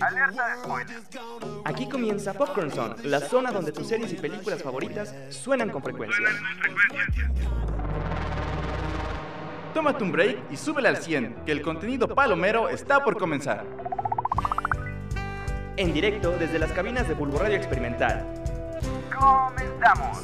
Alerta de spoilers. Aquí comienza Popcorn Zone, la zona donde tus series y películas favoritas suenan con frecuencia. Tómate un break y súbele al 100, que el contenido palomero está por comenzar. En directo desde las cabinas de Bulbo Radio Experimental. Comenzamos.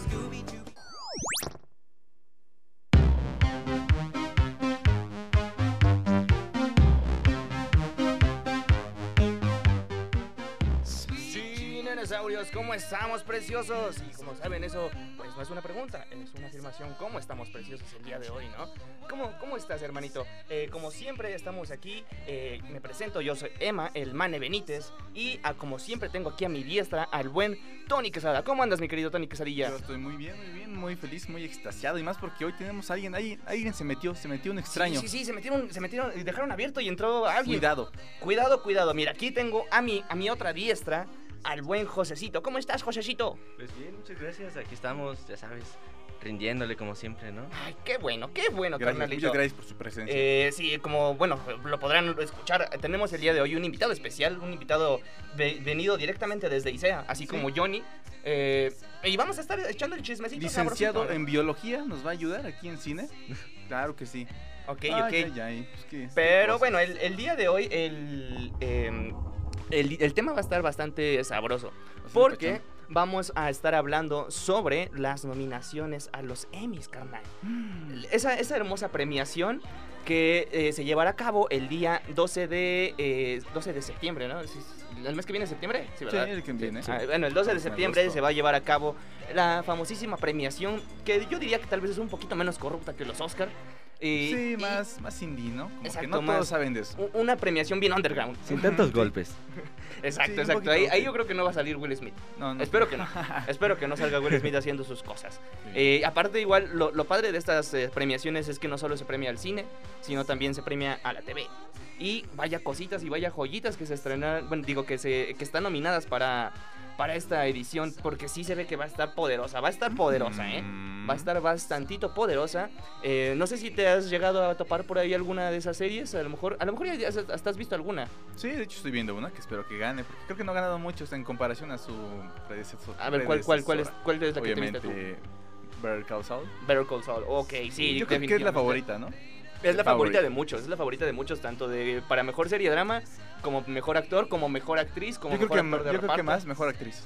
¿Cómo estamos, preciosos? Y como saben, eso pues no es una pregunta, es una afirmación. ¿Cómo estamos, preciosos, el día de hoy, no? ¿Cómo, cómo estás, hermanito? Eh, como siempre, estamos aquí. eh, me presento, yo soy Emma, el Mane Benítez. Y a, como siempre, tengo aquí a mi diestra al buen Tony Quesada. ¿Cómo andas, mi querido Tony Quesadilla? Yo estoy muy bien, muy bien, muy feliz, muy extasiado. Y más porque hoy tenemos a alguien, ahí, alguien se metió, se metió un extraño. Sí, sí, sí, se metieron, se metieron, dejaron abierto y entró alguien. Cuidado. Cuidado, cuidado. Mira, aquí tengo a mi, a mi otra diestra, al buen Josecito. ¿Cómo estás, Josecito? Pues bien, muchas gracias. Aquí estamos, ya sabes, rindiéndole como siempre, ¿no? Ay, qué bueno, qué bueno, Gracias, carnalito. muchas gracias por su presencia. Eh, sí, como, bueno, lo podrán escuchar, tenemos el día de hoy un invitado especial, un invitado ve- venido directamente desde ICEA, así Sí. como Johnny. eh, y vamos a estar echando el chismecito. Licenciado sabrosito, en biología, ¿nos va a ayudar aquí en cine? claro que sí. Ok, Ay, ok. ay, ay, pues, Pero cosas. bueno, el, el día de hoy el, em, el, el tema va a estar bastante sabroso. Bastante Porque vamos a estar hablando sobre las nominaciones a los Emmys, carnal. Esa, esa hermosa premiación que eh, se llevará a cabo el día 12 de, eh, 12 de septiembre, ¿no? ¿El mes que viene septiembre? Sí, Sí, ¿verdad? el que viene. Ah, bueno, el 12 de septiembre se va a llevar a cabo la famosísima premiación que yo diría que tal vez es un poquito menos corrupta que los Oscar. Y- Sí, y más, más indie, ¿no? Como que no más- todos saben de eso. Una premiación bien underground. Sin tantos golpes. Exacto, Sí, exacto. Ahí, ahí yo creo que no va a salir Will Smith. No, no. Espero que no. Espero que no salga Will Smith haciendo sus cosas. Sí. Eh, aparte, igual, lo, lo padre de estas eh, premiaciones es que no solo se premia al cine, sino también se premia a la TV. Y vaya cositas y vaya joyitas que se estrenan, bueno, digo que, se, que están nominadas para, para esta edición, porque sí se ve que va a estar poderosa, va a estar poderosa, ¿eh? Mm. Va a estar bastantito poderosa. Eh, no sé si te has llegado a topar por ahí alguna de esas series, a lo mejor, a lo mejor ya has- hasta has visto alguna. Sí, de hecho estoy viendo una que espero que gane, porque creo que no ha ganado mucho en comparación a su predecesor. A ver, ¿cuál, cuál, cuál, es, cuál es la que te Obviamente, tú? Better Call Saul. Better Call Saul. Ok, sí. Yo creo que es la favorita, ¿no? Es la favorita favorita. de muchos, es la favorita de muchos, tanto de para mejor serie de drama, como mejor actor, como mejor actriz, como Yo creo, mejor que, actor de yo creo que reparto. más mejor actriz.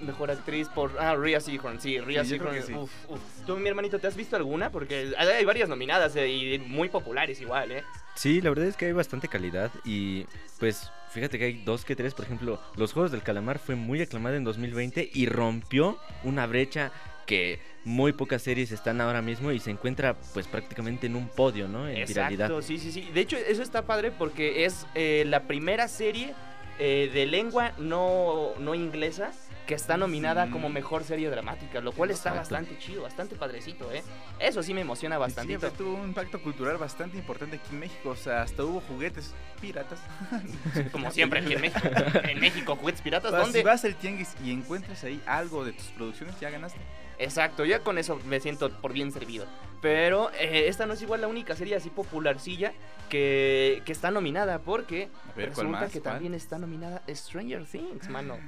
Mejor actriz por... Ah, Rhea Seehorn, sí, Rhea Sí, que sí. Uf, uf. ¿Tú, mi hermanito, te has visto alguna? Porque hay varias nominadas eh, y muy populares igual, ¿eh? Sí, la verdad es que hay bastante calidad y pues fíjate que hay dos que tres, por ejemplo, Los Juegos del Calamar fue muy aclamada en 2020 y rompió una brecha que muy pocas series están ahora mismo y se encuentra pues prácticamente en un podio, ¿no? En viralidad. Exacto, sí, sí, sí. De hecho, eso está padre porque es eh, la primera serie eh, de lengua no, no inglesa que está nominada como mejor serie dramática, lo cual está bastante chido, bastante padrecito, ¿eh? Eso sí me emociona bastante. siempre tuvo un impacto cultural bastante importante aquí en México. O sea, hasta hubo juguetes piratas. Como siempre aquí en México. En México, juguetes piratas, O sea, ¿dónde? si vas al tianguis y encuentras ahí algo de tus producciones, ya ganaste. Exacto, ya con eso me siento por bien servido. Pero eh, esta no es igual la única serie así popularcilla que, que está nominada, porque A ver, ¿cuál resulta más? que ¿Cuál? también está nominada Stranger Things, mano.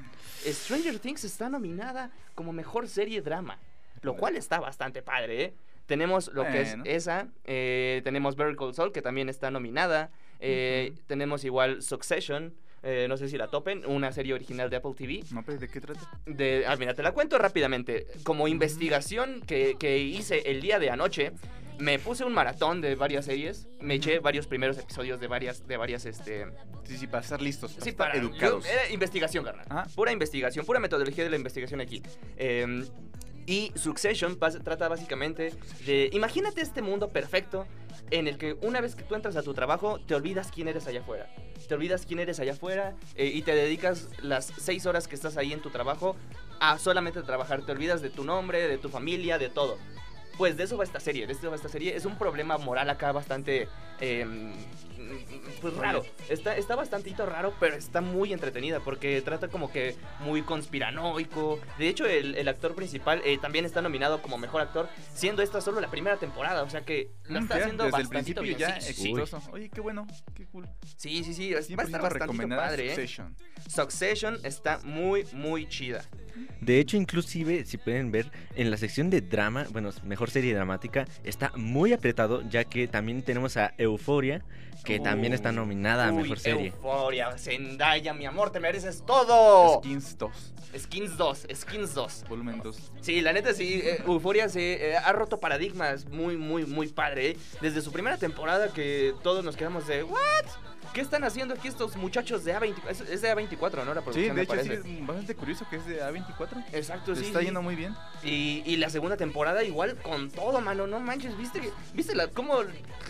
Stranger Things está nominada como mejor serie drama, lo cual está bastante padre, ¿eh? Tenemos lo que es esa, eh, tenemos Better Call Saul, que también está nominada, eh, tenemos igual Succession, eh, no sé si la topen, una serie original de Apple TV. No, pero ¿de qué trata? De, ah, mira, te la cuento rápidamente. Como investigación que, que hice el día de anoche, me puse un maratón de varias series. Me eché varios primeros episodios de varias, de varias, este... Sí, sí, para estar listos, para Sí, estar para... educados. yo- era investigación, carnal. Ah. Pura investigación, pura metodología de la investigación aquí. Em, y Succession pas- trata básicamente de... Imagínate este mundo perfecto en el que una vez que tú entras a tu trabajo, te olvidas quién eres allá afuera. Te olvidas quién eres allá afuera eh, y te dedicas las seis horas que estás ahí en tu trabajo a solamente trabajar. Te olvidas de tu nombre, de tu familia, de todo. Pues de eso va esta serie, de eso va esta serie. Es un problema moral acá bastante, em, pues raro. Está, está bastantito raro, pero está muy entretenida porque trata como que muy conspiranoico. De hecho, el, el actor principal eh, también está nominado como mejor actor, siendo esta solo la primera temporada. O sea que lo Mm, está haciendo desde el bastantito principio bien. ya Sí, sí, exitoso. Oye, qué bueno, qué cool. sí, sí, sí, va a estar bastante padre, ¿eh? Succession. Succession está muy, muy chida. De hecho, inclusive, si pueden ver, en la sección de drama, bueno, mejor serie dramática, está muy apretado, ya que también tenemos a Euforia, que también está Uy, nominada a Uy, mejor serie. Euforia, Zendaya, mi amor, te mereces todo. Skins 2, Skins 2, Skins 2. volumen 2. Sí, la neta sí, eh, Euforia se eh, ha roto paradigmas muy, muy, muy padre. ¿eh? Desde su primera temporada que todos nos quedamos de, ¿what? ¿Qué están haciendo aquí estos muchachos de A24? Es, es de A24, ¿no? La Sí, producción, de me hecho sí, es bastante curioso que es de A24. Exacto, Se sí. está sí. yendo muy bien. Y, y la segunda temporada igual con todo, mano, no manches, ¿viste? que- ¿Viste la, cómo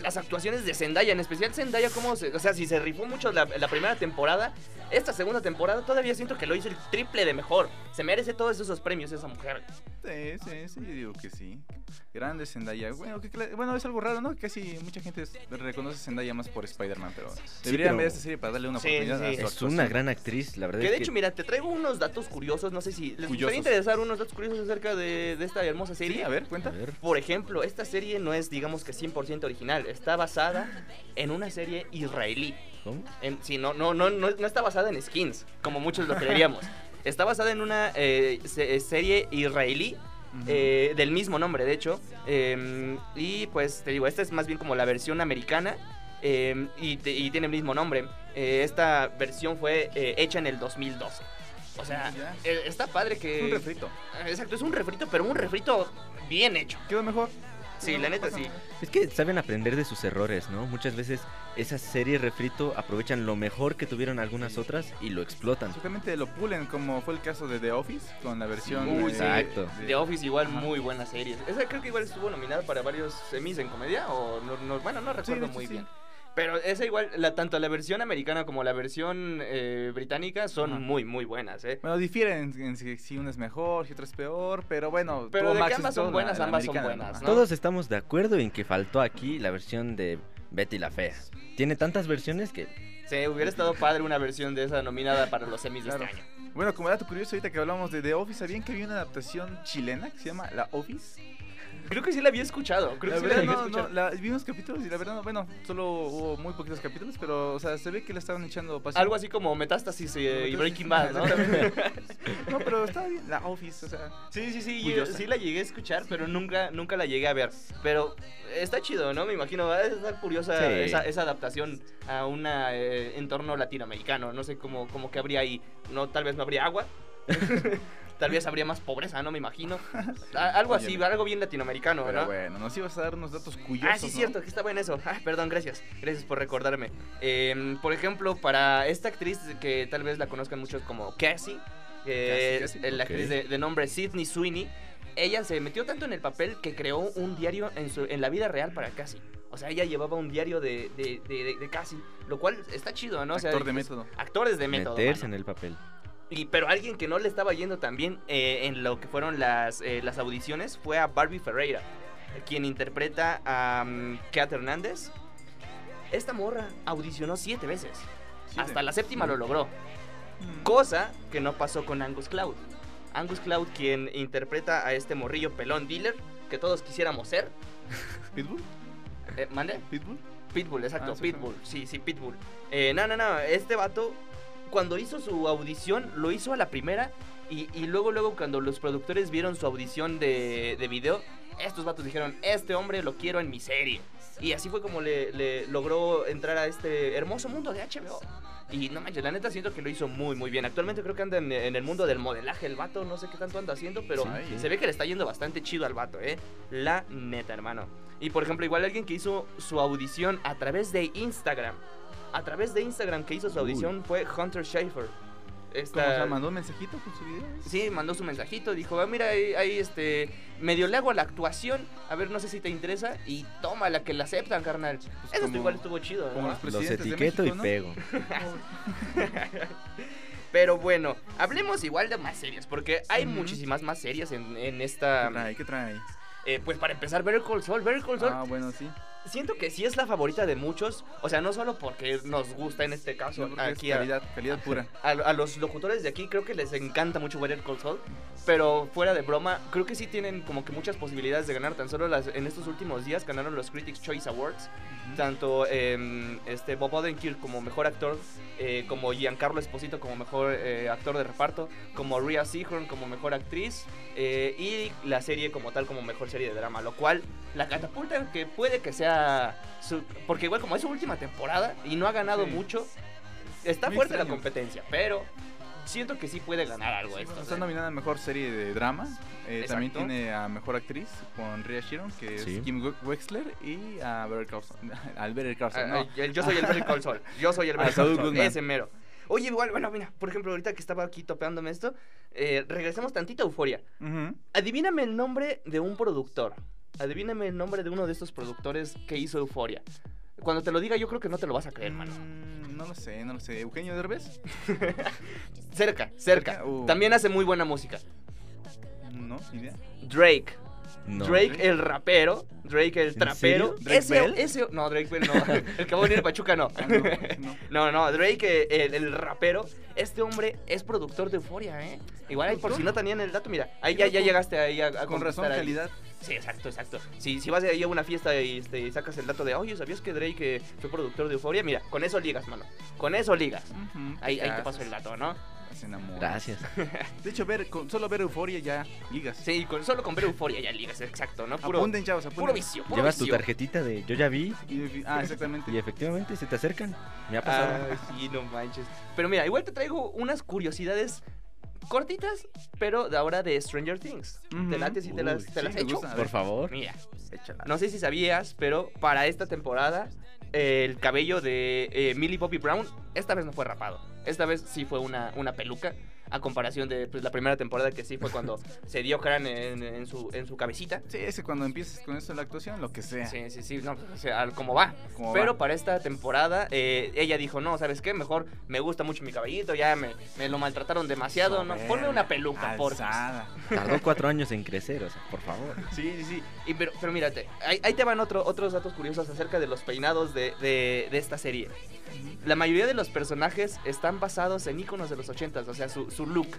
las actuaciones de Zendaya, en especial Zendaya, cómo se, o sea, si se rifó mucho la, la primera temporada, esta segunda temporada todavía siento que lo hizo el triple de mejor. Se merece todos esos premios esa mujer. Sí, sí, sí, yo digo que sí. Grande Zendaya. Bueno, que bueno, es algo raro, ¿no? Casi mucha gente reconoce a Zendaya más por Spider-Man, pero deberían pero- ver esta serie para darle una Sí, oportunidad sí, a su. Es una gran actriz, la verdad Que de hecho, mira, te traigo unos datos curiosos, no sé si les gustaría interesar unos datos curiosos acerca de, de esta hermosa serie. Sí, a ver, A cuenta. ver, Por ejemplo, esta serie no es, digamos que 100% original, está basada en una serie israelí. ¿cómo? En, sí, no, no, no, no, no está basada en skins, como muchos lo creeríamos. Está basada en una eh, se- serie israelí Ujú. eh, del mismo nombre, de hecho. eh, y pues te digo, esta es más bien como la versión americana eh, y, te- y tiene el mismo nombre. Eh, esta versión fue eh, hecha en el 2012. O sea, eh, está padre Es que... un refrito. Exacto, es un refrito, pero un refrito bien hecho. Quedó mejor. Sí, No, la neta sí. Es que saben aprender de sus errores, ¿no? Muchas veces esas series refrito aprovechan lo mejor que tuvieron algunas otras y lo explotan. Seguramente lo pulen, como fue el caso de The Office, con la versión. Uy, eh, sí. Exacto. de- The Office igual Ajá. muy buena serie. Esa creo que igual estuvo nominada para varios semis en comedia o no, no- bueno, no Sí, recuerdo de hecho, muy sí. bien. Pero esa igual, la, tanto la versión americana como la versión eh, británica son Ajá. muy, muy buenas, ¿eh? Bueno, difieren en si, si una es mejor, si otra es peor, pero bueno. Pero de que ambas son la- buenas, la ambas son buenas. ¿no? Todos estamos de acuerdo en que faltó aquí la versión de Betty la Fea. Tiene tantas versiones que Sí, hubiera estado padre una versión de esa nominada para los semis de este año. Bueno, como dato curioso, ahorita que hablamos de The Office, ¿sabían que había una adaptación chilena que se llama La Office? Creo que sí la había escuchado. Creo La que sí la verdad, había no, escuchado. no, la- vi unos capítulos y la verdad, no, bueno, solo hubo muy poquitos capítulos, pero, o sea, se ve que le estaban echando pasión. Algo así como Metástasis eh, y Breaking Bad, ¿no? No, pero estaba bien, La Office, o sea, Sí, sí, sí, yo sí la llegué a escuchar, pero nunca, nunca la llegué a ver. Pero está chido, ¿no? Me imagino, va a estar curiosa Sí. esa, esa adaptación a un entorno latinoamericano. No sé cómo, cómo que habría ahí. No, tal vez no habría agua. tal vez habría más pobreza, ¿no? Me imagino. Algo así, Oye, algo bien latinoamericano, pero ¿no? bueno, nos ibas a dar unos datos curiosos, Ah, sí, ¿no? cierto, que estaba en eso. Ah, perdón, gracias. Gracias por recordarme. Eh, por ejemplo, para esta actriz que tal vez la conozcan muchos como Cassie, que es Cassie, Cassie, la ok. actriz de, de nombre Sidney Sweeney, ella se metió tanto en el papel que creó un diario en, su, en la vida real para Cassie. O sea, ella llevaba un diario de, de, de, de- de Cassie, lo cual está chido, ¿no? O sea, Actor de es- método. Actores de método. meterse mano. en el papel. Y, pero alguien que no le estaba yendo tan bien eh, en lo que fueron las, eh, las audiciones fue a Barbie Ferreira, quien interpreta a um, Kat Hernández. Esta morra audicionó siete veces. Siete. Hasta la séptima lo logró. Mm. Cosa que no pasó con Angus Cloud. Angus Cloud, quien interpreta a este morrillo pelón dealer que todos quisiéramos ser. ¿Pitbull? Eh, ¿Mande? ¿Pitbull? Pitbull, exacto, Ah, Pitbull. Sí, sí, Pitbull. Eh, no, no, no. Este vato, cuando hizo su audición, lo hizo a la primera. Y, y luego, luego, cuando los productores vieron su audición de, de video, estos vatos dijeron: Este hombre lo quiero en mi serie. Y así fue como le, le logró entrar a este hermoso mundo de HBO. Y no manches, la neta siento que lo hizo muy, muy bien. Actualmente creo que anda en, en el mundo del modelaje el vato. No sé qué tanto anda haciendo, pero Sí, sí. se ve que le está yendo bastante chido al vato, ¿eh? La neta, hermano. Y por ejemplo, igual alguien que hizo su audición a través de Instagram. A través de Instagram que hizo su Uy. audición fue Hunter Schafer. Esta- ¿Cómo se llama? ¿Mandó un mensajito con su video? Sí, mandó su mensajito, dijo, ah, mira, ahí, ahí, este, medio le hago a la actuación, a ver, no sé si te interesa, y toma la que la aceptan, carnal. Eso Pues como- igual estuvo chido, ¿no? como los Los etiqueto México, y ¿no? pego. Pero bueno, hablemos igual de más series, porque hay muchísimas más series en, en ¿Qué esta... trae? ¿Qué trae? Eh, pues para empezar, Better Call Saul. Better Call Saul Ah, bueno, sí. Siento que sí es la favorita de muchos. O sea, no solo porque nos gusta en este caso No, porque es aquí a, calidad, calidad pura. a, a los locutores de aquí creo que les encanta mucho Better Call Saul, pero fuera de broma, creo que sí tienen como que muchas posibilidades de ganar. Tan solo las, en estos últimos días ganaron los Critics Choice Awards, tanto em, este Bob Odenkirk como mejor actor, eh, como Giancarlo Esposito como mejor eh, actor de reparto, como Rhea Seehorn como mejor actriz eh, y la serie como tal como mejor serie de drama, lo cual la catapulta que puede que sea su- porque igual como es su última temporada y no ha ganado Sí. mucho, está Muy fuerte la competencia, pero siento que sí puede ganar algo esto. Está nominada a mejor serie de drama. Eh, también tiene a mejor actriz con Rhea Sheeran, que es. Kim We- Wexler, y a Better Call Saul. Al Better Call Ah, Saul, no. el- yo soy el Better Call Saul. Yo soy el Better Call Saul Saul. Goodman. Ese mero. Oye, igual, bueno, mira, por ejemplo, ahorita que estaba aquí topeándome esto, eh, regresemos tantito a Euforia. Ujú. Adivíname el nombre de un productor. Adivíname el nombre de uno de estos productores que hizo Euforia. Cuando te lo diga, yo creo que no te lo vas a creer, mano. Mm, no lo sé, no lo sé. ¿Eugenio Derbez? Cerca, cerca. Cerca, uh. También hace muy buena música. No, ni idea. Drake. No. Drake Drake. el rapero, Drake el ¿En trapero. ¿Drake ese, Bell? ese, no, Drake Bell no. el que va a venir de Pachuca no. Ah, no, no. No, no, Drake, eh, el, el rapero, este hombre es productor de Euforia, ¿eh? Igual ahí por si no tenían el dato, mira, ahí ya, ya llegaste ahí a, a Con razón, calidad. Sí, exacto, exacto. Si, si vas ahí a una fiesta y, este, y sacas el dato de, oye, ¿sabías que Drake eh, fue productor de Euforia? Mira, con eso ligas, mano. Con eso ligas. Ahí, ahí te paso el dato, ¿no? Se enamora. Gracias. De hecho, ver, con, solo ver Euforia ya ligas. Sí, con, solo con ver Euforia ya ligas, exacto, ¿no? Puro, chavos, puro vicio, puro Llevas tu tarjetita de yo ya vi Y- Ah, exactamente. y efectivamente se te acercan. Me ha pasado. Ah, sí, no manches. Pero mira, igual te traigo unas curiosidades cortitas, pero de ahora de Stranger Things. ¿Te late si te las, te sí, las echo? gusta. Por favor. Mira, Échala. no sé si sabías, pero para esta temporada el cabello de eh, Millie Bobby Brown esta vez no fue rapado. Esta vez sí fue una, una peluca. A comparación de pues, la primera temporada que sí fue cuando se dio crán en, en su, en su cabecita. Sí, es que cuando empieces con eso la actuación, lo que sea. Sí, sí, sí, no, o sea, al- como va. como Pero va. para esta temporada, eh, ella dijo, no, ¿sabes qué? Mejor me gusta mucho mi cabellito, ya me, me lo maltrataron demasiado, ¿no? Ponme una peluca, por. Tardó cuatro años en crecer, o sea, por favor. Sí, sí, sí. Y pero, pero mírate, ahí, ahí te van otro, otros datos curiosos acerca de los peinados de, de- de esta serie. La mayoría de los personajes están basados en iconos de los 80s, o sea, su, su look.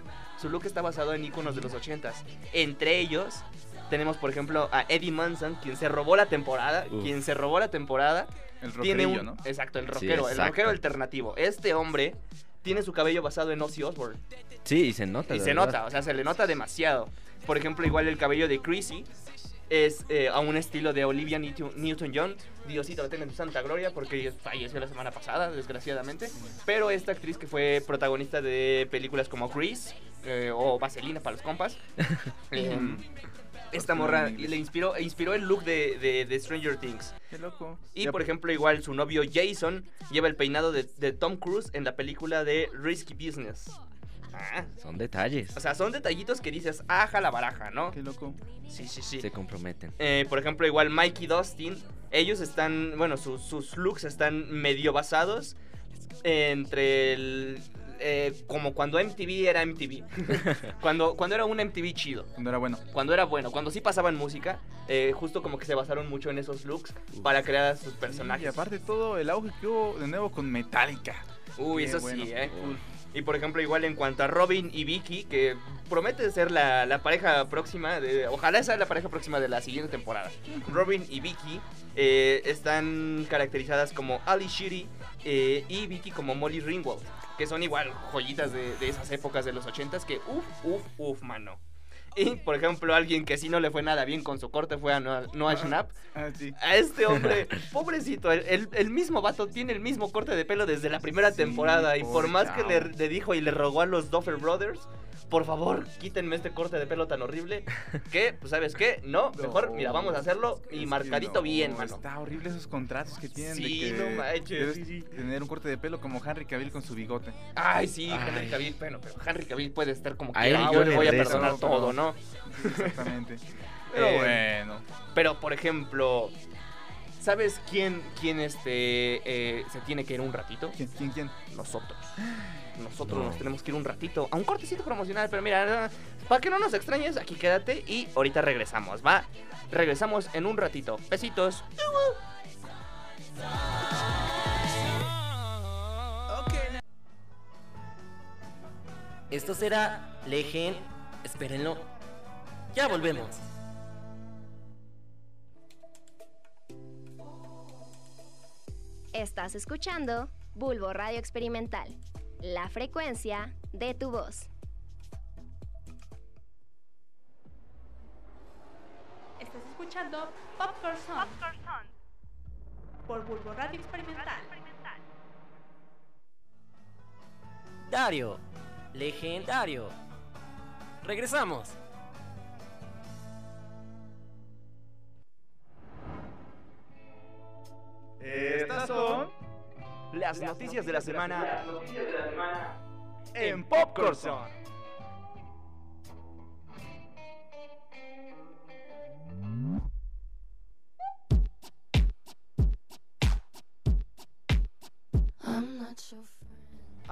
Su look está basado en iconos de los 80s. Entre ellos, tenemos, por ejemplo, a Eddie Munson, quien se robó la temporada. Uf. Quien se robó la temporada. El tiene un. ¿no? Exacto, el Sí, rockero, el exacto. rockero alternativo. Este hombre tiene su cabello basado en Ozzy Osbourne. Sí, y se nota. Y se verdad. nota, o sea, se le nota demasiado. Por ejemplo, igual el cabello de Chrissy es eh, a un estilo de Olivia Newton- Newton-John. Diosito, la tenga en santa gloria porque falleció la semana pasada, desgraciadamente. Pero esta actriz que fue protagonista de películas como Grease eh, o Vaselina para los compas. eh, esta morra le inspiró, inspiró el look de, de- de Stranger Things. Qué loco. Y por ejemplo, igual su novio Jason lleva el peinado de, de Tom Cruise en la película de Risky Business. Ah, Son detalles. o sea, son detallitos que dices, aja la baraja, ¿no? Qué loco. Sí, sí, sí. Se comprometen. Eh, por ejemplo, igual Mike y Dustin, ellos están, bueno, sus- sus looks están medio basados entre el... eh, como cuando MTV era MTV. cuando, cuando era un MTV chido. Cuando era bueno. Cuando era bueno, cuando sí pasaban música, eh, justo como que se basaron mucho en esos looks para crear a sus personajes. Y aparte todo el auge que hubo de nuevo con Metallica. Uy, Qué eso bueno. sí, ¿eh? Uf. Y por ejemplo, igual en cuanto a Robin y Vicky, que promete ser la, la pareja próxima, de, ojalá sea la pareja próxima de la siguiente temporada. Robin y Vicky eh, están caracterizadas como Ali Sheedy eh, y Vicky como Molly Ringwald, que son igual joyitas de, de esas épocas de los 80s que uff, uff, uff, mano. Y por ejemplo, alguien que sí no le fue nada bien con su corte fue a Noah, Noah Schnapp. Ah, sí. A este hombre, pobrecito, el, el- el mismo vato tiene el mismo corte de pelo desde la primera Sí, temporada. Y por más que le, dijo y le rogó a los Duffer Brothers, por favor, quítenme este corte de pelo tan horrible. Que, pues, ¿sabes qué? No, mejor, No, mira, vamos a hacerlo y marcadito no, bien, mano. Está horrible esos contratos que tienen Sí, de que no manches, sí, sí. tener un corte de pelo como Henry Cavill con su bigote. Ay, sí, Ay. Henry Cavill, bueno, pero Henry Cavill puede estar como que A él "Ah, yo le voy a perdonar todo, ¿no? Exactamente. Pero Eh, bueno. Pero, por ejemplo, ¿Sabes quién, quién este, eh, se tiene que ir un ratito? ¿Quién, quién, quién? Nosotros. Nosotros No. nos tenemos que ir un ratito a un cortecito promocional, pero mira, para que no nos extrañes, aquí quédate y ahorita regresamos, ¿va? Regresamos en un ratito. Besitos. Esto será Legend. Espérenlo. Ya volvemos. Estás escuchando Bulbo Radio Experimental, la frecuencia de tu voz. Estás escuchando Popcorn Song por Bulbo Radio Experimental. Dario. Legendario. Regresamos. Las noticias de la semana en Popcorn Zone.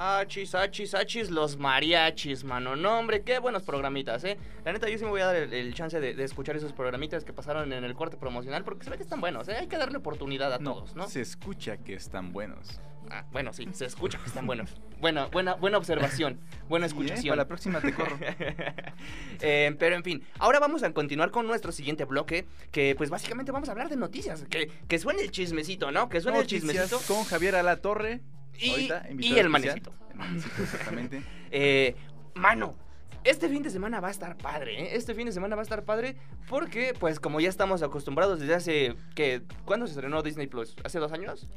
Achis, achis, achis, los mariachis, mano. No, hombre, qué buenos programitas, ¿eh? La neta, yo sí me voy a dar el, el chance de, de escuchar esos programitas que pasaron en el corte promocional porque se ve que están buenos, ¿eh? Hay que darle oportunidad a No, todos, ¿no? se escucha que están buenos. Ah, bueno, sí, se escucha que están buenos. Buena, buena, buena observación, buena Sí, ¿eh? escuchación. Para la próxima te corro. Eh, pero en fin, ahora vamos a continuar con nuestro siguiente bloque, que pues básicamente vamos a hablar de noticias, que, que suene el chismecito, ¿no? Que suene el chismecito. con Javier Alatorre. Y- ahorita, y el especial. manecito. El manecito, exactamente. Eh, mano, este fin de semana va a estar padre, ¿eh? Este fin de semana va a estar padre porque, pues, como ya estamos acostumbrados desde hace, que ¿Cuándo se estrenó Disney Plus? ¿Hace dos años?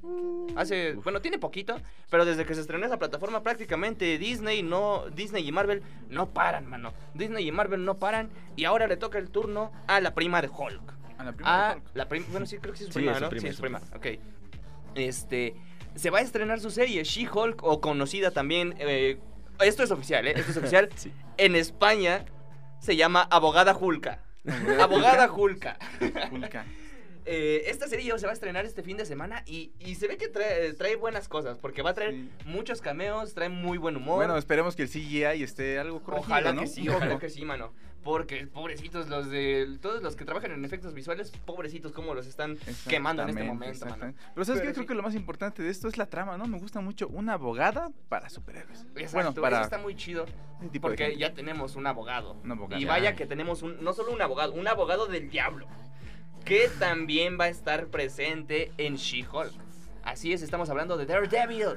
Hace, bueno, tiene poquito, pero desde que se estrenó esa plataforma prácticamente Disney no, Disney y Marvel no paran, mano. Disney y Marvel no paran y ahora le toca el turno a la prima de Hulk. A la primera Ah, Hulk. la prima, bueno, sí, creo que sí es su Sí, prima, es su ¿no? prima, sí, es es su prima, ok. Este, se va a estrenar su serie She-Hulk o conocida también, eh, esto es oficial, ¿eh? Esto es oficial. Sí. En España se llama Abogada Hulka. Abogada Hulka. Hulka. Eh, esta serie se va a estrenar este fin de semana y, y se ve que trae, trae buenas cosas, porque va a traer Sí. muchos cameos, trae muy buen humor. Bueno, esperemos que el CGI esté algo corregido, Ojalá ¿no? que sí, ojalá que sí, mano. Porque pobrecitos los de todos los que trabajan en efectos visuales, pobrecitos como los están quemando en este momento, mano. Pero sabes Pero qué? creo que lo más importante de esto es la trama, ¿no? Me gusta mucho una abogada para superhéroes. Exacto, bueno, para eso está muy chido porque ya tenemos un abogado. Un abogado. Y vaya Ay. que tenemos un no solo un abogado, un abogado del diablo que también va a estar presente en She-Hulk. Así es, estamos hablando de Daredevil.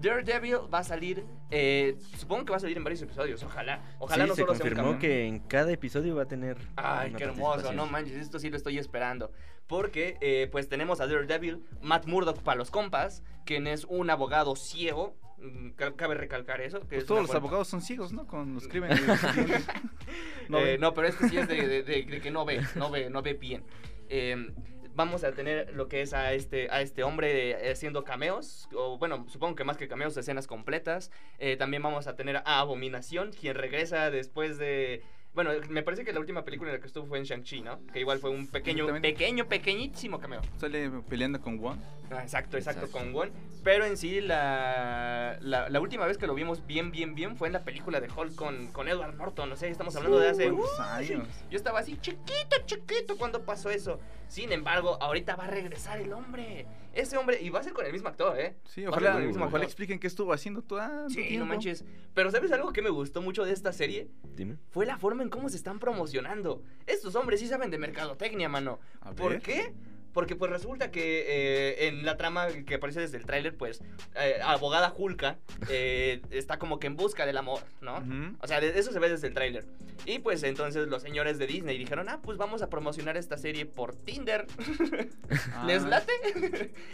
Daredevil va a salir, eh, supongo que va a salir en varios episodios, ojalá. Ojalá sí, no se solo sea un confirmó que en cada episodio va a tener. Ay, qué hermoso, no manches, esto sí lo estoy esperando. Porque, eh, pues tenemos a Daredevil, Matt Murdock para los compas, quien es un abogado ciego. mm, ca- Cabe recalcar eso. Que Pues es todos los buena- abogados son ciegos, ¿no? Con los crímenes. No, ven. no, pero este sí es de, de- de- de que no ve, no ve, no ve bien. Eh, vamos a tener lo que es a este, a este hombre eh, haciendo cameos, o bueno, supongo que más que cameos, escenas completas. Eh, también vamos a tener a Abominación, quien regresa después de... Bueno, me parece que la última película en la que estuvo fue en Shang-Chi, ¿no? Que igual fue un pequeño, pequeño, pequeñísimo cameo. Sale peleando con Wong. Ah, exacto, exacto, Exacto. con Won. Pero en sí, la, la, la última vez que lo vimos bien, bien, bien fue en la película de Hulk con, con Edward Norton. O sea, estamos hablando de hace... ¿Cuántos Uy, años? yo estaba así chiquito, chiquito cuando pasó eso. Sin embargo, ahorita va a regresar el hombre. Ese hombre, y va a ser con el mismo actor, ¿eh? Sí, ojalá, con el mismo ojalá actor. expliquen qué estuvo haciendo todo Sí, tiempo. no manches. Pero ¿sabes algo que me gustó mucho de esta serie? Dime. Fue la forma en cómo se están promocionando. Estos hombres sí saben de mercadotecnia, mano. ¿Por qué? Porque pues resulta que eh, en la trama que aparece desde el tráiler, pues, eh, abogada Hulka eh, está como que en busca del amor, ¿no? O sea, de- eso se ve desde el tráiler. Y pues entonces los señores de Disney dijeron, ah, pues vamos a promocionar esta serie por Tinder. ¿Les Ah, late?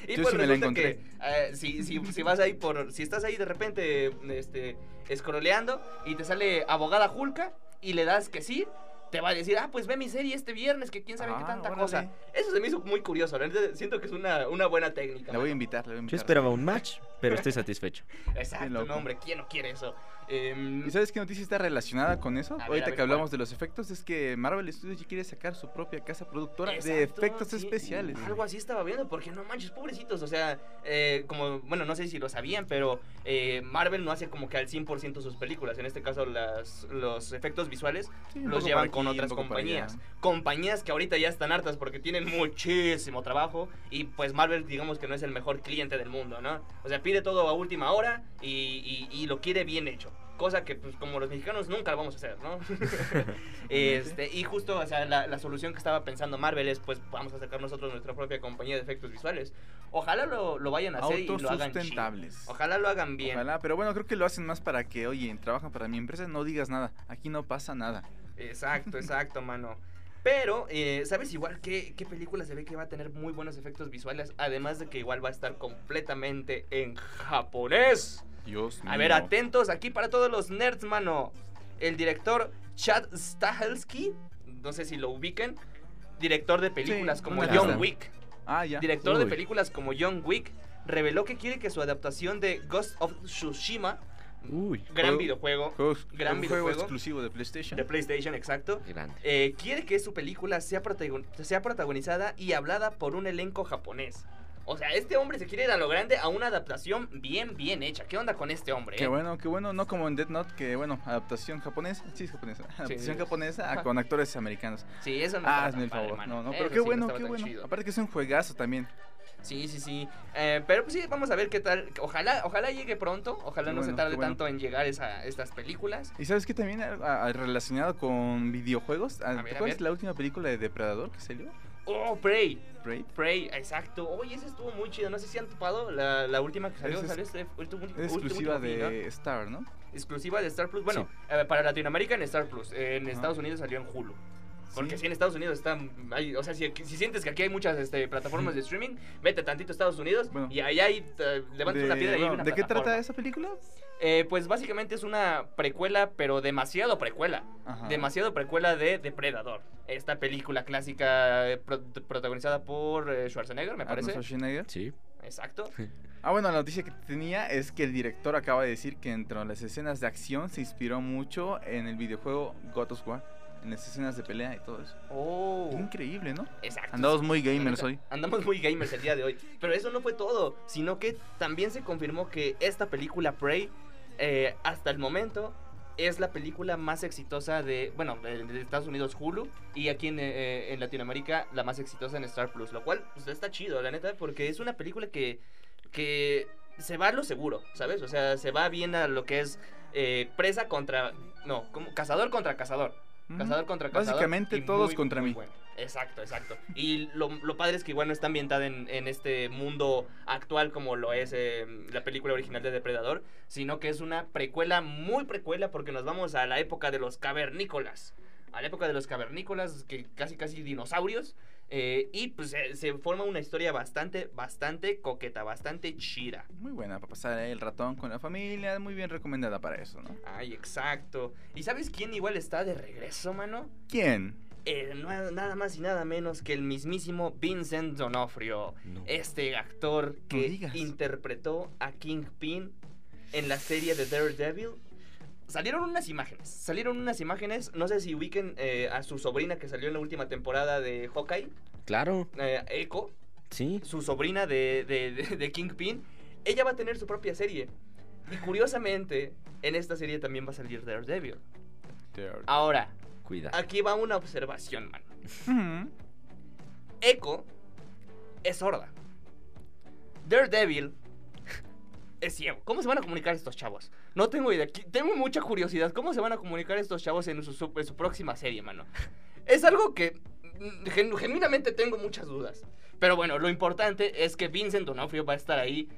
y Yo pues sí me la resulta que eh, si, si, si vas ahí por... Si estás ahí de repente, este, scrolleando y te sale abogada Hulka y le das que sí, te va a decir, ah, pues ve mi serie este viernes, que quién sabe qué Ah, tanta órale. cosa. Eso se me hizo muy curioso, siento que es una, una buena técnica. La voy a invitar, la voy a invitar. Yo esperaba un match, pero estoy satisfecho. Exacto, no, hombre, ¿quién no quiere eso? Em, ¿Y sabes qué noticia está relacionada con eso? Ver, Ahorita ver, que hablamos ¿cuál? de los efectos, es que Marvel Studios ya quiere sacar su propia casa productora de Exacto, efectos sí, especiales. Algo así estaba viendo, porque no manches, pobrecitos. O sea, eh, como, bueno, no sé si lo sabían, pero eh, Marvel no hace como que al 100% sus películas. En este caso, las, los efectos visuales Sí, los llevan por con aquí, otras compañías. Compañías que ahorita ya están hartas porque tienen muchísimo trabajo. Y pues Marvel, digamos que no es el mejor cliente del mundo, ¿no? O sea, pide todo a última hora y, y- y lo quiere bien hecho. Cosa que, pues, como los mexicanos nunca lo vamos a hacer, ¿no? este, y justo, o sea, la, la solución que estaba pensando Marvel es, pues, vamos a sacar nosotros nuestra propia compañía de efectos visuales. Ojalá lo, lo vayan a hacer y lo hagan chido. Autosustentables. Ojalá lo hagan bien. Ojalá, pero bueno, creo que lo hacen más para que, oye, trabajan para mi empresa, no digas nada. Aquí no pasa nada. Exacto, exacto, mano. Pero, eh, ¿sabes igual qué, qué película se ve que va a tener muy buenos efectos visuales? Además de que igual va a estar completamente en japonés. Dios mío. A ver, atentos aquí para todos los nerds, mano. El director Chad Stahelski, no sé si lo ubiquen, director de películas Sí, como John. Wick. Ah, ya. Director de películas como John Wick, reveló que quiere que su adaptación de Ghost of Tsushima, Uy, gran Juego- videojuego Juegos- gran un juego videojuego. exclusivo de PlayStation. de PlayStation, exacto, grande. eh, quiere que su película sea, protagon- sea protagonizada y hablada por un elenco japonés. O sea, este hombre se quiere ir a lo grande a una adaptación bien, bien hecha. ¿Qué onda con este hombre? Qué eh? bueno, qué bueno, no como en Death Note, que bueno, adaptación japonesa, sí es japonesa, adaptación japonesa con actores americanos. Sí, eso no Ah, hazme el favor. mano. No, no, Eso pero qué sí bueno, qué bueno. chido. Aparte que es un juegazo también. Sí, sí, sí. Eh, pero pues sí, vamos a ver qué tal. Ojalá, ojalá llegue pronto. Ojalá Qué no se tarde qué bueno. tanto en llegar esa, estas películas. Y sabes que también relacionado con videojuegos, Ah, ¿te acuerdas la última película de Depredador que salió? Oh, Prey. Prey. Prey, exacto. Oye, ese estuvo muy chido. No sé si han topado la, la última que salió. Es- salió este último- Es exclusiva último fin, ¿no? de Star, ¿no? exclusiva de Star Plus. Bueno, eh, para Latinoamérica en Star Plus. En Ajá. Estados Unidos salió en Hulu. Porque Sí. si en Estados Unidos están. hay- o sea, si, si sientes que aquí hay muchas este, plataformas de streaming, vete tantito a Estados Unidos Bueno. y allá hay, levantas De, una piedra y hay una ¿de qué trata esa película? Eh, pues básicamente es una precuela, pero demasiado precuela. Ajá. Demasiado precuela de Depredador. Esta película clásica eh, pro- protagonizada por eh, Schwarzenegger, me parece. Schwarzenegger. Sí. Exacto. Ah, bueno, la noticia que tenía es que el director acaba de decir que entre las escenas de acción se inspiró mucho en el videojuego God of War. En las escenas de pelea y todo eso. Oh. Qué increíble, ¿no? Exacto. Andamos muy gamers hoy. Andamos muy gamers el día de hoy. Pero eso no fue todo, sino que también se confirmó que esta película Prey, eh, hasta el momento, es la película más exitosa de, bueno, de, Estados Unidos Hulu y aquí en, eh, en Latinoamérica la más exitosa en Star Plus, lo cual pues, está chido, la neta, porque es una película que, que se va a lo seguro, ¿sabes? O sea, se va bien a lo que es eh, presa contra, no, como cazador contra cazador. Cazador contra cazador. Básicamente todos muy, contra muy mí. bueno. Exacto, exacto. Y lo, lo padre es que igual no está ambientada en, en este mundo actual como lo es eh, la película original de Depredador, sino que es una precuela, muy precuela, porque nos vamos a la época de los cavernícolas. A la época de los cavernícolas, que casi casi dinosaurios. eh, y pues se, se forma una historia bastante, bastante coqueta, bastante chida. Muy buena para pasar el ratón con la familia. Muy bien recomendada para eso, ¿no? Ay, exacto. ¿Y sabes quién igual está de regreso, mano? ¿Quién? Eh, nada más y nada menos que el mismísimo Vincent D'Onofrio, No. este actor que interpretó a Kingpin en la serie de Daredevil. Salieron unas imágenes, salieron unas imágenes, no sé si ubiquen eh, a su sobrina que salió en la última temporada de Hawkeye, Claro, eh, Echo, sí. su sobrina de, de, de- de Kingpin, ella va a tener su propia serie. Y curiosamente, en esta serie también va a salir Daredevil. Ahora, Cuida. aquí va una observación, man. Ujú. Echo es sorda. Daredevil es ciego. ¿Cómo se van a comunicar estos chavos? No tengo idea. Tengo mucha curiosidad. ¿Cómo se van a comunicar estos chavos en su, su- en su próxima serie, mano? Es algo que mm, gen- genuinamente tengo muchas dudas. Pero bueno, lo importante es que Vincent D'Onofrio va a estar ahí.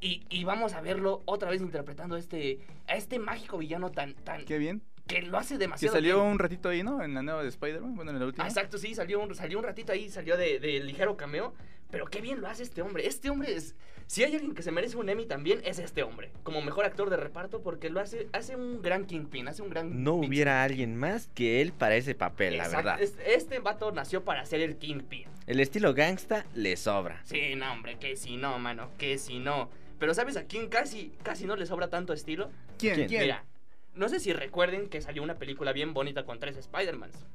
Y, y vamos a verlo otra vez interpretando a este, a este mágico villano tan, tan Qué bien. Que lo hace Que demasiado salió bien. un ratito ahí, ¿no? En la nueva de Spider-Man. Bueno, en la última. Ah, exacto, sí, salió un, salió un ratito ahí, salió de, de ligero cameo. Pero qué bien lo hace este hombre. Este hombre es. Si hay alguien que se merece un Emmy también, es este hombre. Como mejor actor de reparto, porque lo hace. Hace un gran Kingpin, hace un gran. No hubiera alguien más que él para ese papel, la Exacto, verdad. Este, vato nació para ser el Kingpin. El estilo gangsta le sobra. Sí, no, hombre, que si no, mano, que si no. Pero ¿sabes a quién casi, casi no le sobra tanto estilo? ¿Quién? ¿Quién? Mira, no sé si recuerden que salió una película bien bonita con tres Spider-Mans.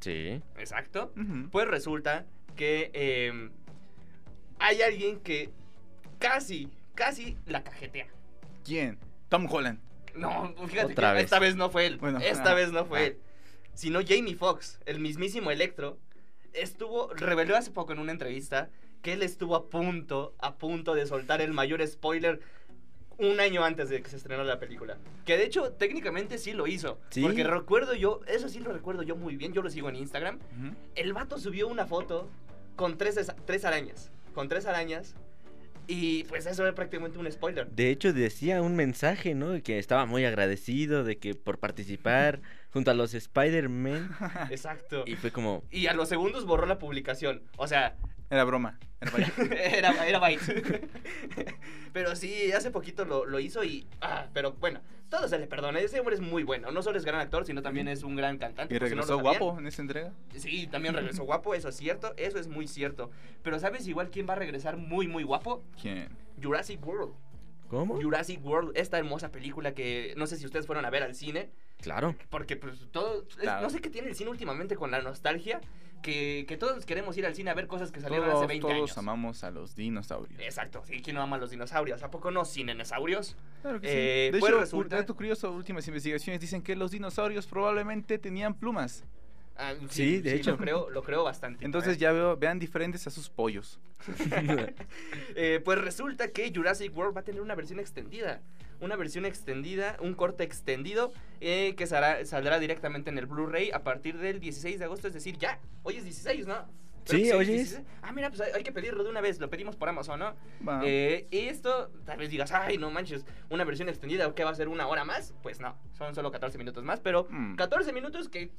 Sí. Exacto. Pues resulta que eh, hay alguien que casi, casi la cajetea. ¿Quién? Tom Holland. No, fíjate Otra que vez. esta vez no fue él. Bueno, esta ah, vez no fue ah. él. Sino Jamie Foxx, el mismísimo Electro, estuvo, reveló hace poco en una entrevista que él estuvo a punto, a punto de soltar el mayor spoiler un año antes de que se estrenara la película. Que de hecho, técnicamente sí lo hizo. ¿Sí? Porque recuerdo yo, eso sí lo recuerdo yo muy bien, yo lo sigo en Instagram. El vato subió una foto con tres, tres arañas. Con tres arañas. Y pues eso era prácticamente un spoiler. De hecho, decía un mensaje, ¿no? Que estaba muy agradecido de que por participar junto a los Spider-Man. Exacto. Y fue como, Y a los segundos borró la publicación. O sea, Era broma. Era era, era Byte. pero sí, hace poquito lo, lo hizo y. Ah, pero bueno, todo se le perdona. Ese hombre es muy bueno. No solo es gran actor, sino también es un gran cantante. y no regresó guapo en esta entrega. Sí, también regresó guapo, eso es cierto. Eso es muy cierto. Pero ¿sabes igual quién va a regresar muy, muy guapo? ¿Quién? Jurassic World. ¿Cómo? Jurassic World, esta hermosa película que no sé si ustedes fueron a ver al cine. Claro. Porque pues todo... es- Claro. no sé qué tiene el cine últimamente con la nostalgia. Que, que todos queremos ir al cine a ver cosas que salieron hace Todos, 20 todos años. amamos a los dinosaurios. Exacto, sí, ¿quién no ama a los dinosaurios? ¿A poco no cinesaurios? Claro que Eh, sí. De hecho, resulta- dato curioso, últimas investigaciones dicen que los dinosaurios probablemente tenían plumas. Ah, Sí, de hecho. Lo creo, lo creo bastante. Entonces ya veo, vean diferentes a sus pollos. Eh, pues resulta que Jurassic World va a tener una versión extendida. Una versión extendida, un corte extendido eh, que saldrá, saldrá directamente en el Blu-ray a partir del 16 de agosto. Es decir, ya, hoy es 16, ¿no? Creo Sí, que hoy es. 16. Ah, mira, pues hay, hay que pedirlo de una vez. Lo pedimos por Amazon, ¿no? Va. Eh, y esto, tal vez digas, ay, no manches, una versión extendida, ¿qué va a ser una hora más? Pues no, son solo 14 minutos más, pero Mm. 14 minutos que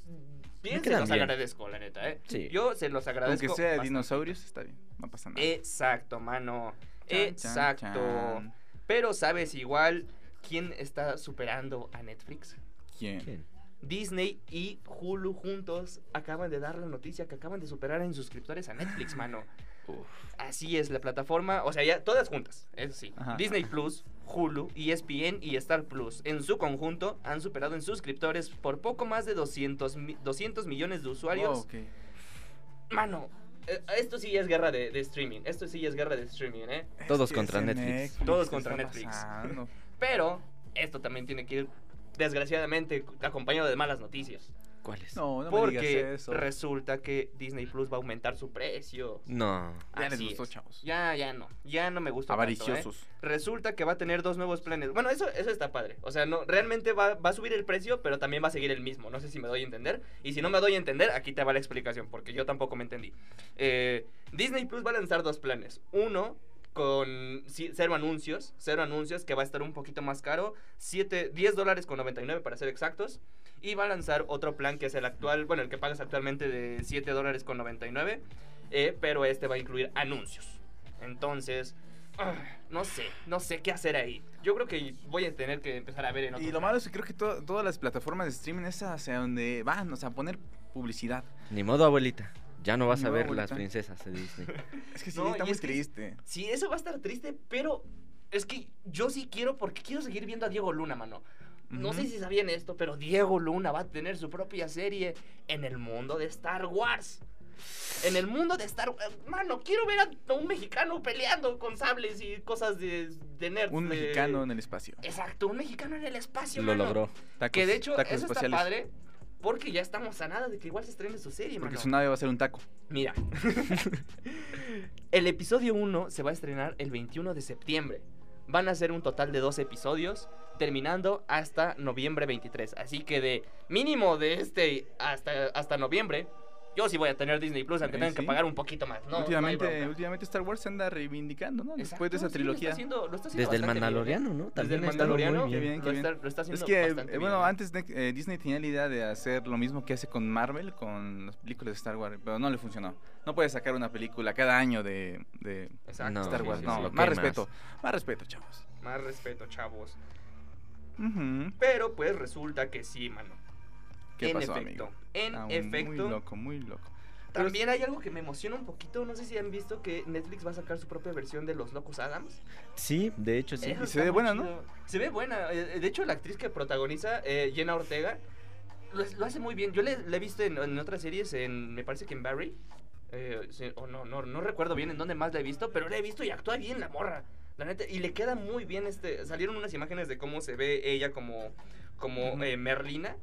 bien se los bien. agradezco, la neta, ¿eh? Sí. Yo se los agradezco. Aunque sea de dinosaurios, está bien. No pasa nada. Exacto, mano. Chan, chan, Exacto. chan. Pero sabes igual quién está superando a Netflix. ¿Quién? ¿Quién? Disney y Hulu juntos acaban de dar la noticia que acaban de superar en suscriptores a Netflix, mano. Uf. Así es la plataforma, o sea, ya todas juntas, eso sí. Ajá. Disney Plus, Hulu, ESPN y Star Plus, en su conjunto, han superado en suscriptores por poco más de 200, mi- 200 millones de usuarios. Oh. Mano, eh, esto sí es guerra de, de streaming, esto sí es guerra de streaming, ¿eh? Todos contra Netflix. Todos ¿qué contra Netflix. pasando? Pero esto también tiene que ir, desgraciadamente, acompañado de malas noticias. ¿Cuáles? No, no me porque digas eso. resulta que Disney Plus va a aumentar su precio. No. Ya les gustó, es. chavos. Ya, ya no. Ya no me gusta. tanto, ¿eh? Avariciosos. Resulta que va a tener dos nuevos planes. Bueno, eso, eso está padre. O sea, no, realmente va, va a subir el precio, pero también va a seguir el mismo. No sé si me doy a entender. Y si no me doy a entender, aquí te va la explicación, porque yo tampoco me entendí. Eh, Disney Plus va a lanzar dos planes. Uno con cero anuncios, cero anuncios, que va a estar un poquito más caro, 7, 10 dólares con 99 para ser exactos. Y va a lanzar otro plan que es el actual, bueno, el que pagas actualmente de 7 dólares con 99, eh, pero este va a incluir anuncios. Entonces, ah, no sé, no sé qué hacer ahí. Yo creo que voy a tener que empezar a ver en otro Y lo malo es que creo que to- todas las plataformas de streaming es hacia donde van, o sea, a poner publicidad. Ni modo, abuelita. Ya no vas Ni a ver las princesas de Disney. Es que sí, No, está muy es que- triste. Sí, eso va a estar triste, pero es que yo sí quiero, porque quiero seguir viendo a Diego Luna, mano. No sé Ujú. si sabían esto, pero Diego Luna va a tener su propia serie en el mundo de Star Wars. En el mundo de Star Wars. Mano, quiero ver a un mexicano peleando con sables y cosas de, de nerds. Un de- mexicano en el espacio. Exacto, un mexicano en el espacio, Lo mano. logró. Tacos, Que de hecho, eso está espaciales. padre, porque ya estamos a nada de que igual se estrene su serie, Porque mano. su nave va a ser un taco. Mira, el episodio 1 se va a estrenar el 21 de septiembre. Van a ser un total de dos episodios, terminando hasta noviembre 23. Así que de mínimo de este hasta, hasta noviembre, yo sí voy a tener Disney Plus, aunque Eh, tengan que pagar un poquito más. No, últimamente, no últimamente Star Wars se anda reivindicando, ¿no? Exacto, Después de esa sí, lo trilogía. está haciendo- lo está haciendo Desde el bien, ¿eh? Mandaloriano, ¿no? Desde También el estado muy Mandaloriano, Qué bien. bien, lo, está, lo está Es haciendo que, bastante eh, bueno, bien. antes de, eh, Disney tenía la idea de hacer lo mismo que hace con Marvel, con las películas de Star Wars, pero no le funcionó. No puede sacar una película cada año de, de Exacto, No, Star Wars. sí, no, sí. más respeto. Más respeto, chavos. Más respeto, chavos. Pero pues resulta que sí, mano. ¿Qué en pasó, efecto, amigo? en Ah, efecto, Muy loco, muy loco. También hay algo que me emociona un poquito. No sé si han visto que Netflix va a sacar su propia versión de Los Locos Adams. Sí, de hecho sí. Eso Y se ve buena, ¿no? chido. Se ve buena. Eh, De hecho, la actriz que protagoniza, eh, Jenna Ortega, lo, lo hace muy bien. Yo la he visto en, en otras series, en, me parece que en Barry. eh, o no, no, no recuerdo bien en dónde más la he visto, pero la he visto y actúa bien la morra. La neta, y le queda muy bien este. Salieron unas imágenes de cómo se ve ella como, como Ujú. eh, Merlina.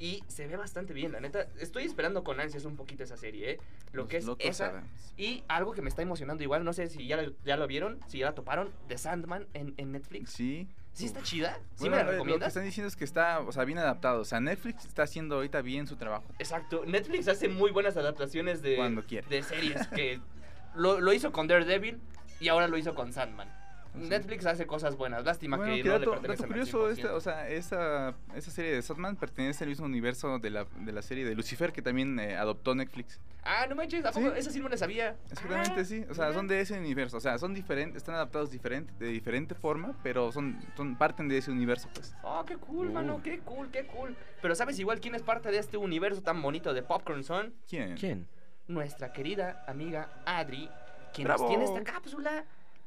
Y se ve bastante bien, la neta. Estoy esperando con ansias un poquito esa serie, ¿eh? Lo Los que es esa. Adams. Y algo que me está emocionando igual, no sé si ya, lo- ya lo vieron, si ya la toparon, The Sandman en, en Netflix. Sí. ¿Sí está chida? ¿Sí Bueno, me la Lo que recomiendas? están diciendo es que está, o sea, bien adaptado. O sea, Netflix está haciendo ahorita bien su trabajo. Exacto. Netflix hace muy buenas adaptaciones de, Cuando quiere. de series. que lo, lo hizo con Daredevil y ahora lo hizo con Sandman. Netflix hace cosas buenas. Lástima Bueno, que qué no dato, le dato curioso, 100%. esta, o sea, esa, esa serie de Sandman pertenece al mismo universo de la, de la serie de Lucifer que también eh, adoptó Netflix. Ah, no manches, ¿a poco? Sí. Esa sí no la sabía. Exactamente, Ah, sí. O sea, mira. son de ese universo. O sea, son diferentes, están adaptados diferente, de diferente forma, pero son, son parten de ese universo, pues. Oh, qué cool, Uh. mano, qué cool, qué cool. Pero ¿sabes igual quién es parte de este universo tan bonito de Popcorn Son? ¿Quién? ¿Quién? nuestra querida amiga Adri, que Bravo. nos tiene esta cápsula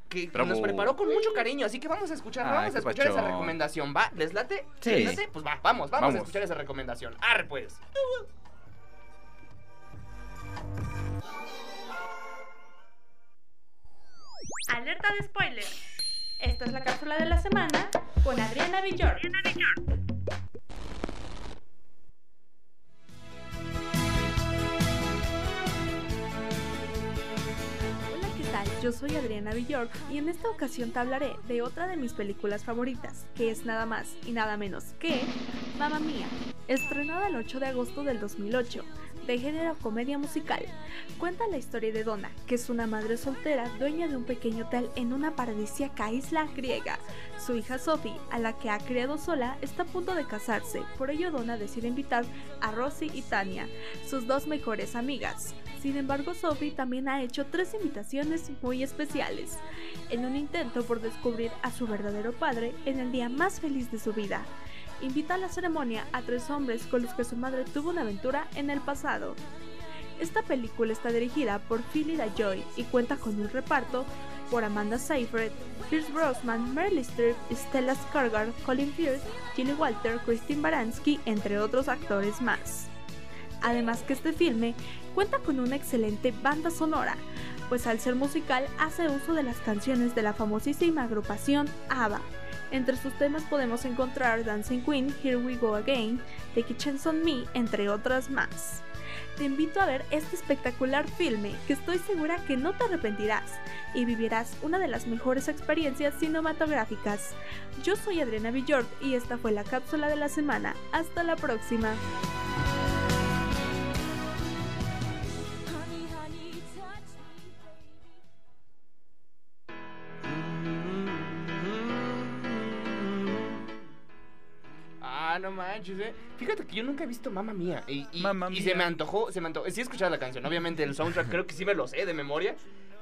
que, Bravo. nos preparó con mucho cariño. Así que vamos a escuchar, Ay, vamos a escuchar esa recomendación. ¿Va? ¿Les late? Sí. ¿Les late? Pues va, vamos, vamos, a Vamos. escuchar esa recomendación. Arre pues. Alerta de spoiler. Esta es la cápsula de la semana con Adriana Villor. Hola, ¿qué Yo soy Adriana Villor y en esta ocasión te hablaré de otra de mis películas favoritas, que es nada más y nada menos que Mamma Mía, estrenada el 8 de agosto del 2008, de género comedia musical. Cuenta la historia de Donna, que es una madre soltera dueña de un pequeño hotel en una paradisíaca isla griega. Su hija Sophie, a la que ha criado sola, está a punto de casarse, por ello Donna decide invitar a Rosie y Tania, sus dos mejores amigas. Sin embargo, Sophie también ha hecho tres invitaciones muy especiales, en un intento por descubrir a su verdadero padre en el día más feliz de su vida. Invita a la ceremonia a tres hombres con los que su madre tuvo una aventura en el pasado. Esta película está dirigida por Philly Joy y cuenta con un reparto por Amanda Seyfried, Pierce Brosnan, Meryl Streep, Stella Skarsgård, Colin Firth, Jilly Walter, Christine Baranski, entre otros actores más. Además que este filme cuenta con una excelente banda sonora, pues al ser musical hace uso de las canciones de la famosísima agrupación ABBA. Entre sus temas podemos encontrar Dancing Queen, Here We Go Again, a Chance on Me, entre otras más. Te invito a ver este espectacular filme que estoy segura que no te arrepentirás y vivirás una de las mejores experiencias cinematográficas. Yo soy Adriana Villord y esta fue la cápsula de la semana. Hasta la próxima. Manches, eh. Fíjate que yo nunca he visto Mamma Mía. Y, y- Mamma y Mía. se me antojó, se me antojó. Sí he escuchado la canción, obviamente el soundtrack creo que sí me lo sé de memoria.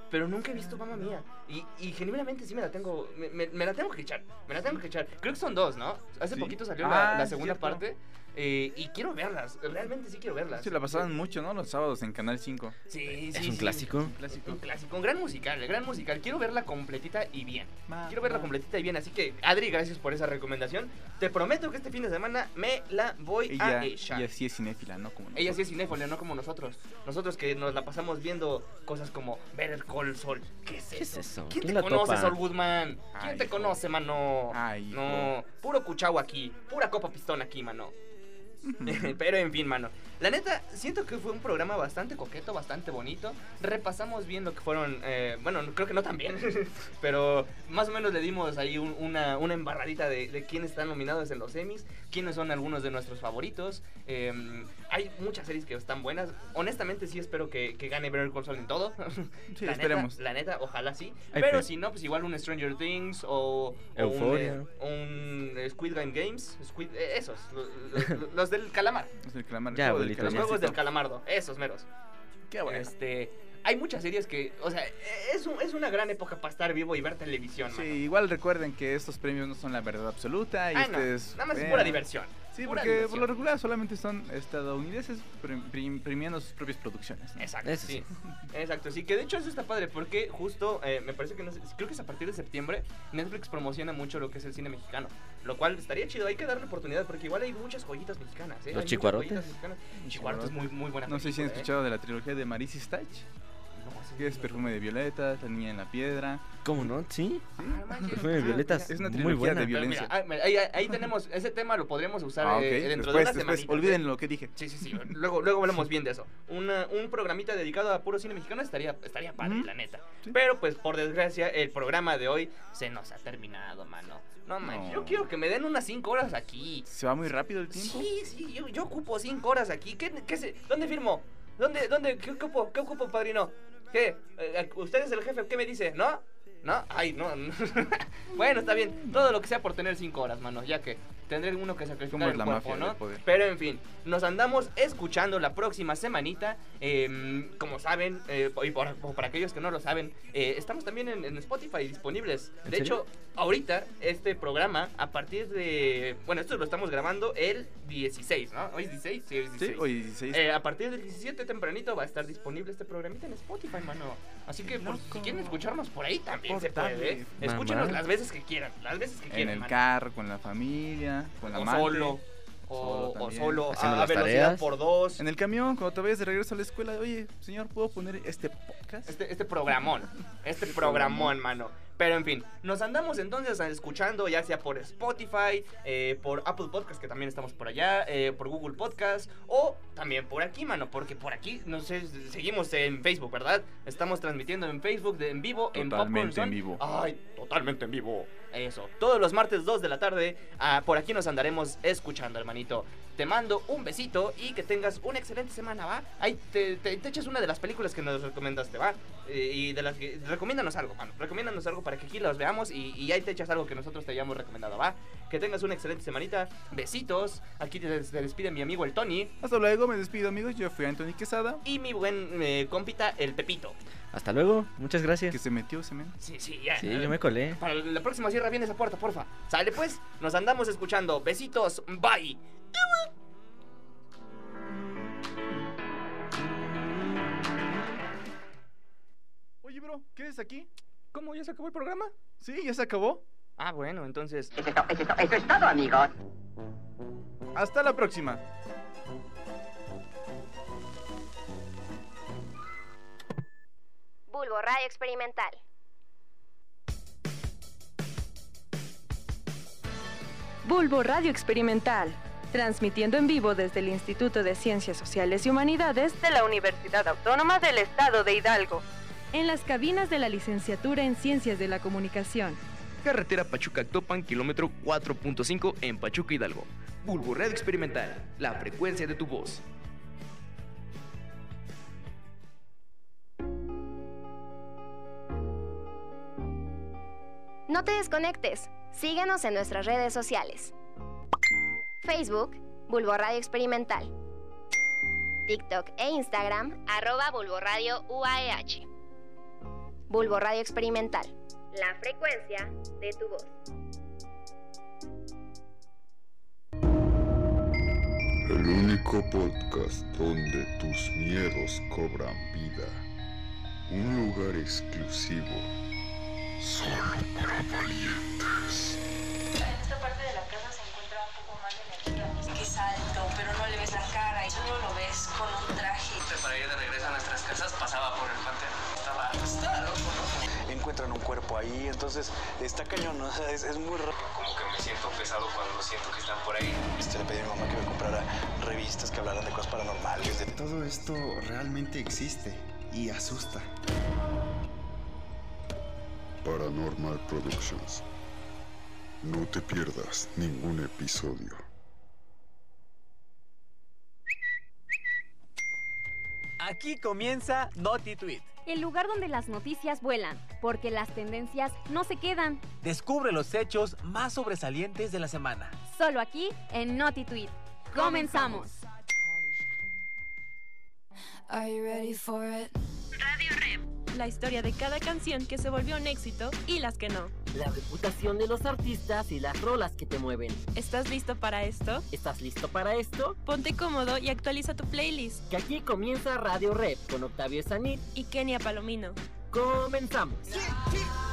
Pero nunca he visto Mamma Mía. Y, y genuinamente sí me la tengo. Me, me- me la tengo que echar. Me la tengo que echar. Creo que son dos, ¿no? Hace Sí. poquito salió la, Ah, la sí, segunda parte. Eh, y quiero verlas. Realmente sí quiero verlas. Se la pasaban mucho, ¿no? Los sábados en Canal 5. Sí, sí. ¿Es un sí. clásico? Clásico. Un clásico, un gran musical, el gran musical. Quiero verla completita y bien. Ma- Quiero verla ma- completita y bien. Así que, Adri, gracias por esa recomendación. Te prometo que este fin de semana me la voy Ella, a echar. ella sí es cinéfila, ¿no? Como Ella sí nosotros. es cinéfila, no como nosotros. Nosotros que nos la pasamos viendo cosas como Better Call Saul. ¿Qué es eso? ¿Qué es eso? ¿Quién, ¿Quién te la conoce, topa? Saul Goodman? ¿Quién Ay, te hijo. conoce, mano? Ay, hijo. no, puro cuchao aquí, pura copa pistón aquí, mano. Pero en fin, mano. La neta, siento que fue un programa bastante coqueto, bastante bonito. Repasamos bien lo que fueron. eh, bueno, creo que no tan bien. pero más o menos le dimos ahí un- una, embarradita de, de quiénes están nominados en los Emmys. Quiénes son algunos de nuestros favoritos. eh, hay muchas series que están buenas. Honestamente, sí espero que, que gane Better Call Saul en todo. Sí, la esperemos. Neta, la neta, ojalá sí. Hay pero fe. si no, pues igual un Stranger Things o, o un, eh, un, Squid Game Games. Squid- eh, esos, los, los- los del calamar. Es el calamar- Ya, del Los juegos del calamardo, esos meros. Qué bueno. Este, hay muchas series que, o sea, es, un- es una gran época para estar vivo y ver televisión. Sí, mano. igual recuerden que estos premios no son la verdad absoluta y Ah, no, ustedes nada más es pura diversión. Sí, Pura porque por diversión. lo regular solamente son estadounidenses prim- prim- premiando sus propias producciones. ¿no? Exacto, Eso sí. Exacto, sí, que de hecho eso está padre porque justo eh, me parece que no sé, creo que es a partir de septiembre Netflix promociona mucho lo que es el cine mexicano, lo cual estaría chido, hay que darle oportunidad porque igual hay muchas joyitas mexicanas, ¿eh? Hay muchas chicuarotes. joyitas mexicanas. Chicuarotes es muy muy buena No sé si han ¿eh? escuchado de la trilogía de Marisi Stach, que es. Perfume de Violeta, La Niña en la Piedra. ¿Cómo no? Sí. Ah, manches. Perfume de Ah, violetas. Es una Muy trilogía buena. de violencia. mira, ah, mira, ahí, ahí tenemos, ese tema lo podríamos usar Ah, ok. eh, dentro Después, de después, semanitas, olviden ¿eh? lo que dije. Sí, sí, sí. Luego, luego hablamos bien de eso. Una- un programita dedicado a puro cine mexicano estaría, estaría padre, Ujú. la neta. Sí. Pero pues por desgracia el programa de hoy se nos ha terminado, mano. No manches, yo No. quiero que me den unas 5 horas aquí. Se va muy rápido el tiempo. Sí, sí, yo, yo ocupo 5 horas aquí. ¿Qué, qué se- ¿Dónde firmo? ¿Dónde, dónde, qué ocupo, qué ocupo, padrino? ¿Qué? Eh, ¿Usted es el jefe? ¿Qué me dice? ¿No? ¿No? Ay, no. bueno, está bien. Todo lo que sea por tener 5 horas, mano. Ya que tendré uno que sacrificar ¿Cómo es el la cuerpo, mafia ¿no? poder? Pero en fin, nos andamos escuchando la próxima semanita. Eh, como saben, eh, y por, por- para aquellos que no lo saben, eh, estamos también en, en Spotify disponibles. ¿En De serio? hecho, ahorita este programa, a partir de. Bueno, esto lo estamos grabando el 16, ¿no? ¿Hoy es 16? Sí, hoy es 16. Sí, hoy 16. Eh, a partir del 17 tempranito va a estar disponible este programita en Spotify, mano. Así que por- si quieren escucharnos por ahí también se puede. ¿eh? Escúchenos las veces que quieran, las veces que en quieran. el mano. carro, con la familia, con la o amante. solo. O Solo o solo, a, velocidad tareas. por dos. En el camión, cuando te vayas de regreso a la escuela, oye, señor, ¿puedo poner este podcast? Este, este programón. Este programón, mano. Pero en fin, nos andamos entonces escuchando ya sea por Spotify, eh, por Apple Podcast, que también estamos por allá, eh, por Google Podcast, o también por aquí, mano, porque por aquí, no sé, seguimos en Facebook, ¿verdad? Estamos transmitiendo en Facebook de, en vivo, en Popcorn Totalmente en vivo. Ay, totalmente en vivo. Eso, todos los martes 2 de la tarde, ah, por aquí nos andaremos escuchando, hermanito. Te mando un besito y que tengas una excelente semana, ¿va? Ahí te, te, te echas una de las películas que nos recomendaste, ¿va? Eh, y de las que... Recomiéndanos algo, mano. Recomiéndanos algo para que aquí las veamos y, y ahí te echas algo que nosotros te hayamos recomendado, ¿va? Que tengas una excelente semanita. Besitos. Aquí te, te despide mi amigo el Tony Hasta luego, me despido, amigos. Yo fui Anthony Quesada, y mi buen eh, compita, el Pepito. Hasta luego. Muchas gracias. que se metió ese men. Sí, sí, ya. Sí, yo me colé. Para la próxima cierra bien esa puerta, porfa. Sale pues, nos andamos escuchando. Besitos, bye. Oye, bro, ¿qué es aquí? ¿Cómo? ¿Ya se acabó el programa? Sí, ya se acabó. Ah, bueno, entonces. Eso es, to- eso es eso es todo, amigos. Hasta la próxima. Bulbo Radio Experimental. Bulbo Radio Experimental, transmitiendo en vivo desde el Instituto de Ciencias Sociales y Humanidades de la Universidad Autónoma del Estado de Hidalgo, en las cabinas de la licenciatura en Ciencias de la Comunicación. Carretera Pachuca-Actopan, kilómetro 4.5 en Pachuca Hidalgo. Bulbo Radio Experimental, la frecuencia de tu voz. No te desconectes. Síguenos en nuestras redes sociales. Facebook, Bulbo Radio Experimental. TikTok e Instagram, arroba Bulbo Radio UAEH. Bulbo Radio Experimental. La frecuencia de tu voz. El único podcast donde tus miedos cobran vida. Un lugar exclusivo. Solo para valientes. En esta parte de la encuentran un cuerpo ahí, entonces está cañón, ¿no? O sea, es, es muy raro. Como que me siento pesado cuando siento que están por ahí. Este, le pedí a mi mamá que me comprara revistas que hablaran de cosas paranormales. de- Todo esto realmente existe y asusta. Paranormal Productions. No te pierdas ningún episodio. Aquí comienza Naughty Tweet. El lugar donde las noticias vuelan, porque las tendencias no se quedan. Descubre los hechos más sobresalientes de la semana. Solo aquí en Naughty Tweet. Comenzamos. Are you ready for it? Radio Rep. la historia de cada canción que se volvió un éxito y las que no. La reputación de los artistas y las rolas que te mueven. ¿Estás listo para esto? ¿Estás listo para esto? Ponte cómodo y actualiza tu playlist. Que aquí comienza Radio Rep con Octavio Sanit y Kenia Palomino. Comenzamos. Yeah, yeah.